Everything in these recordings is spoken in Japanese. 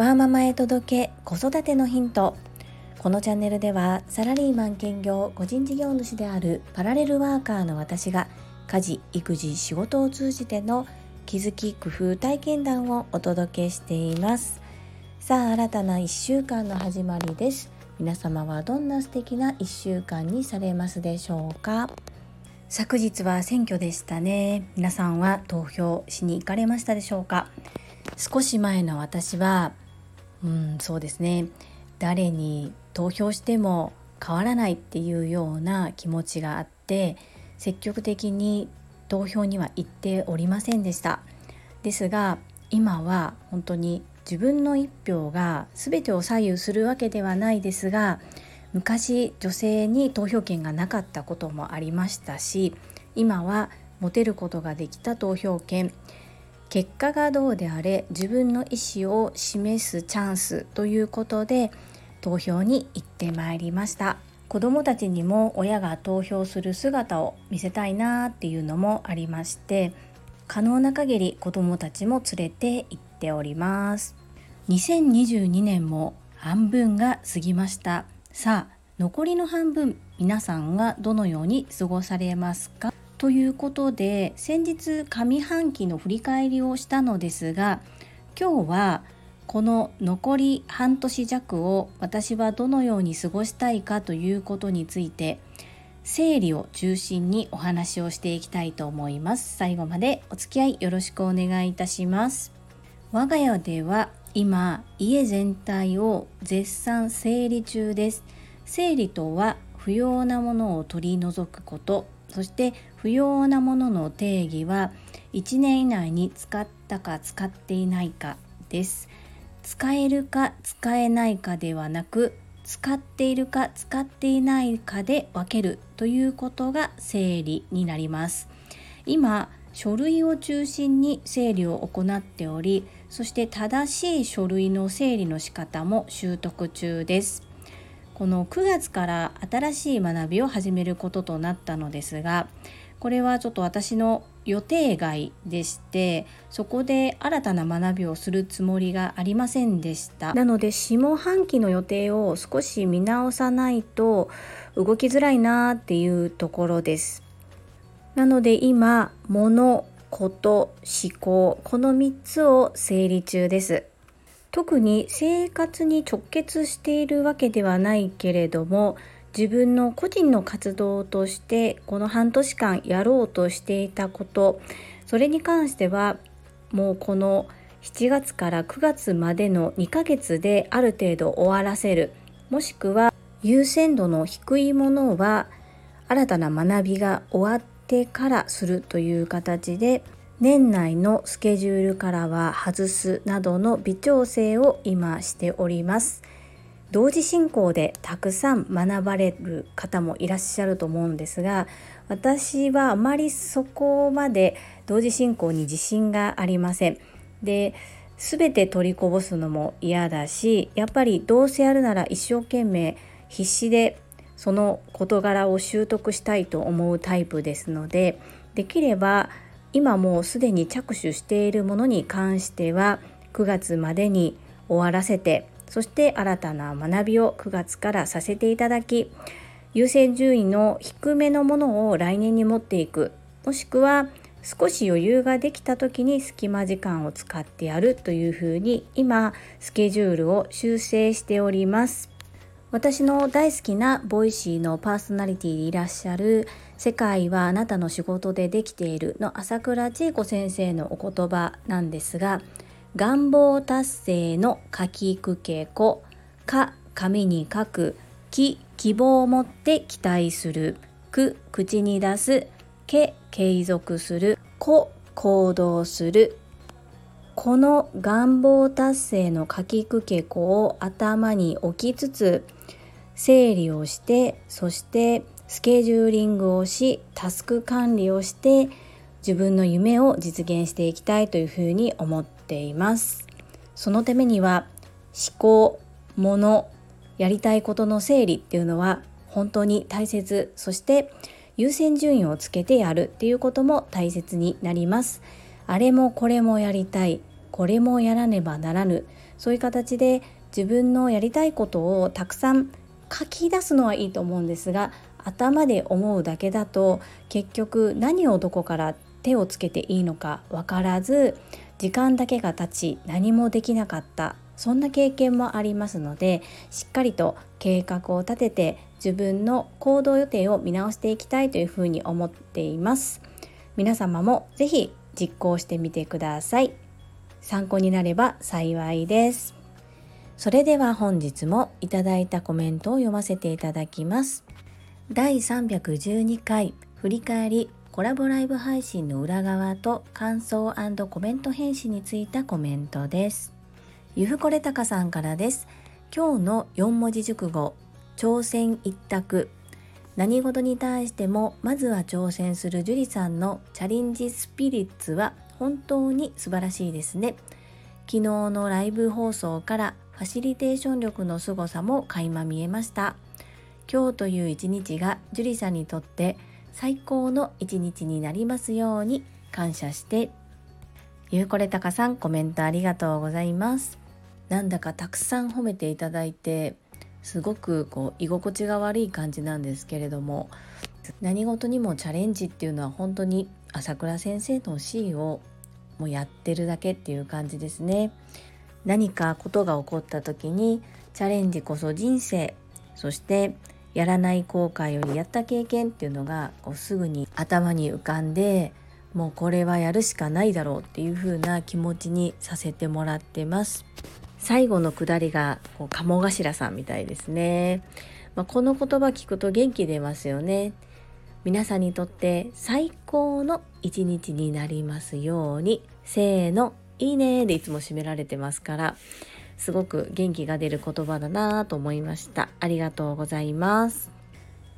ワーママへ届け子育てのヒント。このチャンネルではサラリーマン兼業個人事業主であるパラレルワーカーの私が家事育児仕事を通じての気づき工夫体験談をお届けしています。さあ新たな1週間の始まりです。皆様はどんな素敵な1週間にされますでしょうか？昨日は選挙でしたね。皆さんは投票しに行かれましたでしょうか？少し前の私はうんそうですね。誰に投票しても変わらないっていうような気持ちがあって積極的に投票には行っておりませんでした。ですが今は本当に自分の一票が全てを左右するわけではないですが昔女性に投票権がなかったこともありましたし今は持てることができた投票権。結果がどうであれ自分の意思を示すチャンスということで投票に行ってまいりました。子どもたちにも親が投票する姿を見せたいなっていうのもありまして可能な限り子どもたちも連れて行っております。2022年も半分が過ぎました。さあ残りの半分皆さんはどのように過ごされますか？ということで先日上半期の振り返りをしたのですが今日はこの残り半年弱を私はどのように過ごしたいかということについて整理を中心にお話をしていきたいと思います。最後までお付き合いよろしくお願いいたします。我が家では今家全体を絶賛整理中です。整理とは不要なものを取り除くこと。そして不要なものの定義は1年以内に使ったか使っていないかです。使えるか使えないかではなく使っているか使っていないかで分けるということが整理になります。今書類を中心に整理を行っておりそして正しい書類の整理の仕方も習得中です。この9月から新しい学びを始めることとなったのですがこれはちょっと私の予定外でしてそこで新たな学びをするつもりがありませんでした。なので下半期の予定を少し見直さないと動きづらいなっていうところです。なので今物こと思考この3つを整理中です。特に生活に直結しているわけではないけれども自分の個人の活動としてこの半年間やろうとしていたことそれに関してはもうこの7月から9月までの2ヶ月である程度終わらせる。もしくは優先度の低いものは新たな学びが終わってからするという形で年内のスケジュールからは外すなどの微調整を今しております。同時進行でたくさん学ばれる方もいらっしゃると思うんですが私はあまりそこまで同時進行に自信がありません。で全て取りこぼすのも嫌だしやっぱりどうせやるなら一生懸命必死でその事柄を習得したいと思うタイプですのでできれば今もうすでに着手しているものに関しては9月までに終わらせてそして新たな学びを9月からさせていただき優先順位の低めのものを来年に持っていくもしくは少し余裕ができた時に隙間時間を使ってやるというふうに今スケジュールを修正しております。私の大好きなボイシーのパーソナリティでいらっしゃる世界はあなたの仕事でできているの朝倉千恵子先生のお言葉なんですが願望達成の書きくけこか紙に書くき希望を持って期待する。く口に出す。け継続する。こ行動する。この願望達成の書きくけこを頭に置きつつ整理をしてそしてスケジューリングをしタスク管理をして自分の夢を実現していきたいというふうに思っています。そのためには思考ものやりたいことの整理っていうのは本当に大切。そして優先順位をつけてやるっていうことも大切になります。あれもこれもやりたい。これもやらねばならぬ。そういう形で自分のやりたいことをたくさん書き出すのはいいと思うんですが頭で思うだけだと結局何をどこから手をつけていいのか分からず時間だけが経ち何もできなかった。そんな経験もありますのでしっかりと計画を立てて自分の行動予定を見直していきたいというふうに思っています。皆様も是非実行してみてください。参考になれば幸いです。それでは本日もいただいたコメントを読ませていただきます。第312回振り返りコラボライブ配信の裏側と感想コメント返信についたコメントです。ゆふこれたかさんからです。今日の4文字熟語挑戦一択。何事に対してもまずは挑戦する樹里さんのチャレンジスピリッツは本当に素晴らしいですね。昨日のライブ放送からファシリテーション力の凄さも垣間見えました。今日という一日が樹里さんにとって最高の一日になりますように感謝して。ゆうこれたかさんコメントありがとうございます。なんだかたくさん褒めていただいてすごくこう居心地が悪い感じなんですけれども何事にもチャレンジっていうのは本当に朝倉先生の C をもうやってるだけっていう感じですね。何かことが起こった時にチャレンジこそ人生そしてやらない後悔よりやった経験っていうのがこうすぐに頭に浮かんでもうこれはやるしかないだろうっていう風な気持ちにさせてもらってます。最後のくだりがこう鴨頭さんみたいですね、まあ、この言葉聞くと元気出ますよね。皆さんにとって最高の一日になりますように。せーのいいねでいつも締められてますから。すごく元気が出る言葉だなと思いました。ありがとうございます。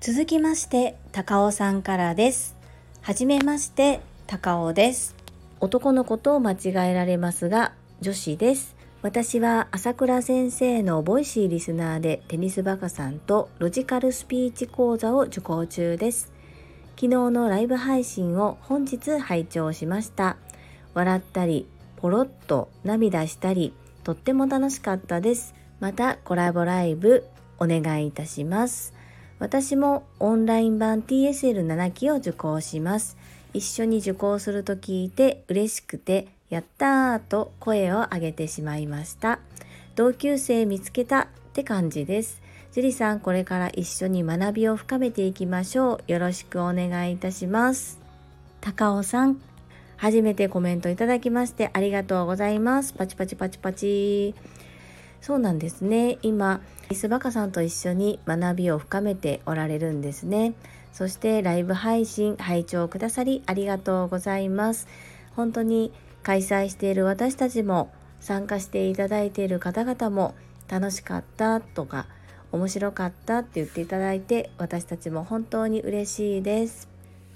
続きまして高尾さんからです。はじめまして高尾です。男の子と間違えられますが女子です私は朝倉先生のボイシーリスナーでテニスバカさんとロジカルスピーチ講座を受講中です。昨日のライブ配信を本日拝聴しました。笑ったり、ポロッと涙したり、とっても楽しかったです。またコラボライブお願いいたします。私もオンライン版 TSL7 期を受講します。一緒に受講すると聞いて嬉しくてやったーと声を上げてしまいました。同級生見つけたって感じです。樹里さん、これから一緒に学びを深めていきましょう。よろしくお願いいたします。高尾さん、初めてコメントいただきましてありがとうございます。パチパチパチパチ。そうなんですね。今、イスバカさんと一緒に学びを深めておられるんですね。そしてライブ配信、拝聴くださりありがとうございます。本当に開催している私たちも参加していただいている方々も楽しかったとか面白かったって言っていただいて私たちも本当に嬉しいです。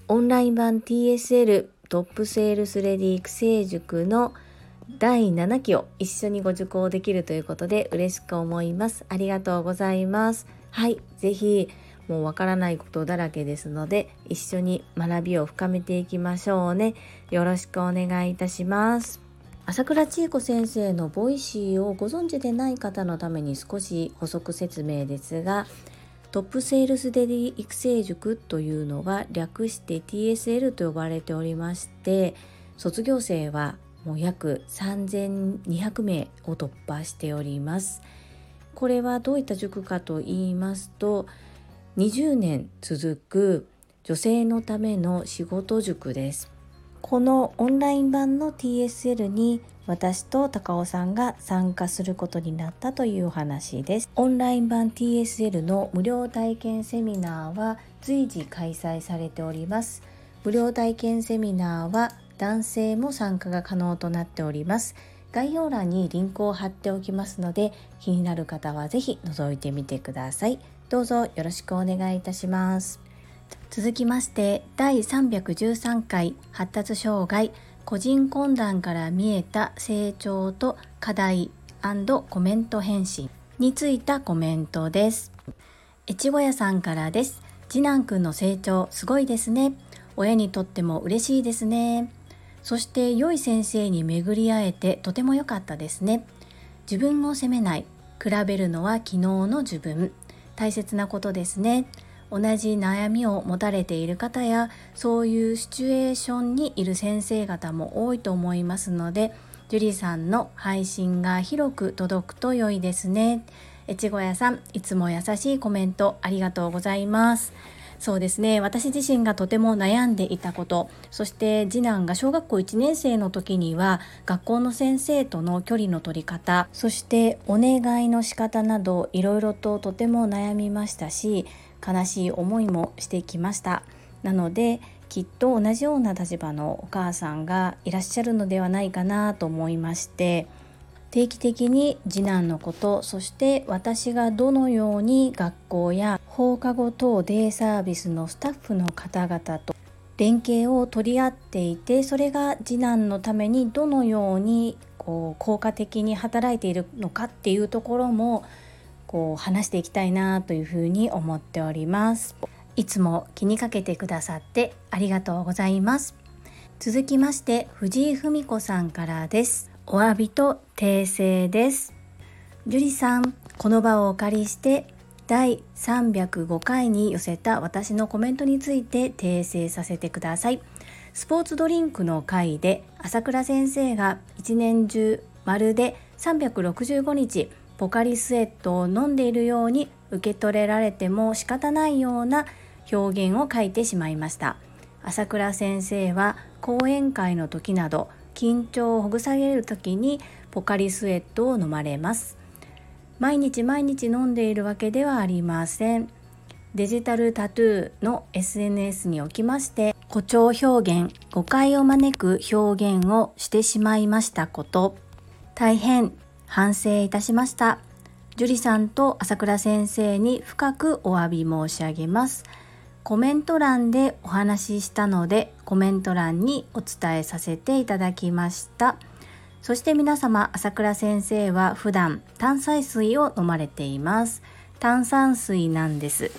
オンライン版 TSL トップセールスレディ育成塾の第7期を一緒にご受講できるということで嬉しく思います。ありがとうございます。はい、ぜひもうわからないことだらけですので一緒に学びを深めていきましょうね。よろしくお願いいたします。朝倉千恵子先生のボイシーをご存知でない方のために少し補足説明ですがトップセールスレディー育成塾というのが略して TSL と呼ばれておりまして卒業生はもう約3200名を突破しております。これはどういった塾かと言いますと20年続く女性のための仕事塾です。このオンライン版の TSL に私と高尾さんが参加することになったというお話です。オンライン版 TSL の無料体験セミナーは随時開催されております。無料体験セミナーは男性も参加が可能となっております。概要欄にリンクを貼っておきますので気になる方は是非覗いてみてください。どうぞよろしくお願いいたします。続きまして第313回発達障害個人懇談から見えた成長と課題コメント返信についたコメントです。越後屋さんからです。次男くんの成長すごいですね。親にとっても嬉しいですね。そして良い先生に巡り会えてとても良かったですね。自分を責めない。比べるのは昨日の自分。大切なことですね。同じ悩みを持たれている方やそういうシチュエーションにいる先生方も多いと思いますので樹里さんの配信が広く届くと良いですね。越後屋さんいつも優しいコメントありがとうございます。そうですね。私自身がとても悩んでいたこと。そして次男が小学校1年生の時には学校の先生との距離の取り方。そしてお願いの仕方などいろいろととても悩みましたし悲しい思いもしてきました。なのできっと同じような立場のお母さんがいらっしゃるのではないかなと思いまして。定期的に次男のことそして私がどのように学校や放課後等デイサービスのスタッフの方々と連携を取り合っていてそれが次男のためにどのようにこう効果的に働いているのかっていうところもこう話していきたいなというふうに思っております。いつも気にかけてくださってありがとうございます。続きまして藤井文子さんからです。お詫びと訂正です。樹里さんこの場をお借りして第305回に寄せた私のコメントについて訂正させてください。スポーツドリンクの回で朝倉先生が一年中まるで365日ポカリスエットを飲んでいるように受け取れられても仕方ないような表現を書いてしまいました。朝倉先生は講演会の時など緊張をほぐされる時にポカリスエットを飲まれます。毎日毎日飲んでいるわけではありません。デジタルタトゥーの SNS におきまして誇張表現誤解を招く表現をしてしまいましたこと。大変反省いたしました。樹里さんと朝倉先生に深くお詫び申し上げます。コメント欄でお話ししたのでコメント欄にお伝えさせていただきました。そして皆様朝倉先生は普段炭酸水を飲まれています。炭酸水なんです。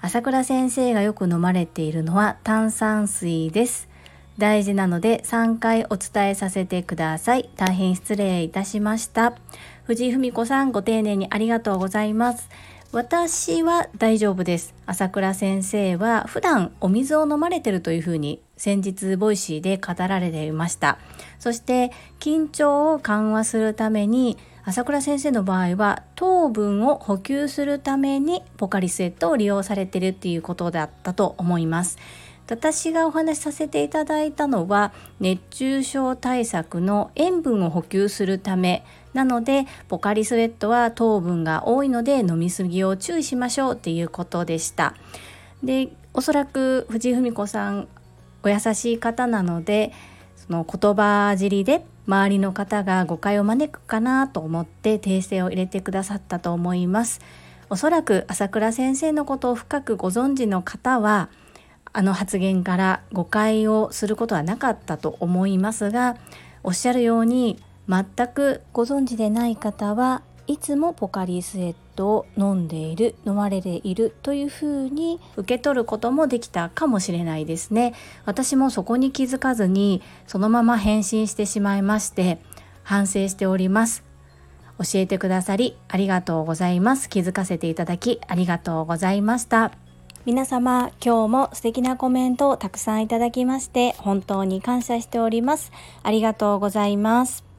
朝倉先生がよく飲まれているのは炭酸水です。大事なので3回お伝えさせてください。大変失礼いたしました。藤井文子さんご丁寧にありがとうございます。私は大丈夫です。朝倉先生は普段お水を飲まれてるというふうに先日ボイシーで語られていました。そして緊張を緩和するために朝倉先生の場合は糖分を補給するためにポカリスエットを利用されてるっていうことだったと思います。私がお話しさせていただいたのは熱中症対策の塩分を補給するためなのでポカリスエットは糖分が多いので飲みすぎを注意しましょうっていうことでした。でおそらく藤井文子さんお優しい方なのでその言葉尻で周りの方が誤解を招くかなと思って訂正を入れてくださったと思います。おそらく朝倉先生のことを深くご存知の方はあの発言から誤解をすることはなかったと思いますがおっしゃるように全くご存知でない方はいつもポカリスエットを飲んでいる飲まれているというふうに受け取ることもできたかもしれないですね。私もそこに気づかずにそのまま返信してしまいまして反省しております。教えてくださりありがとうございます。気づかせていただきありがとうございました。皆様今日も素敵なコメントをたくさんいただきまして本当に感謝しております。ありがとうございます。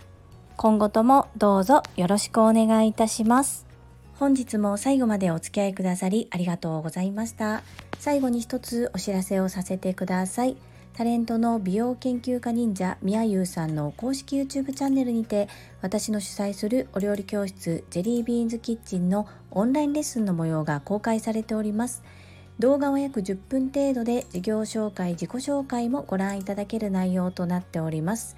今後ともどうぞよろしくお願いいたします。本日も最後までお付き合いくださりありがとうございました。最後に一つお知らせをさせてください。タレントの美容研究家忍者みやゆうさんの公式 YouTube チャンネルにて私の主催するお料理教室ジェリービーンズキッチンのオンラインレッスンの模様が公開されております。動画は約10分程度で事業紹介、自己紹介もご覧いただける内容となっております。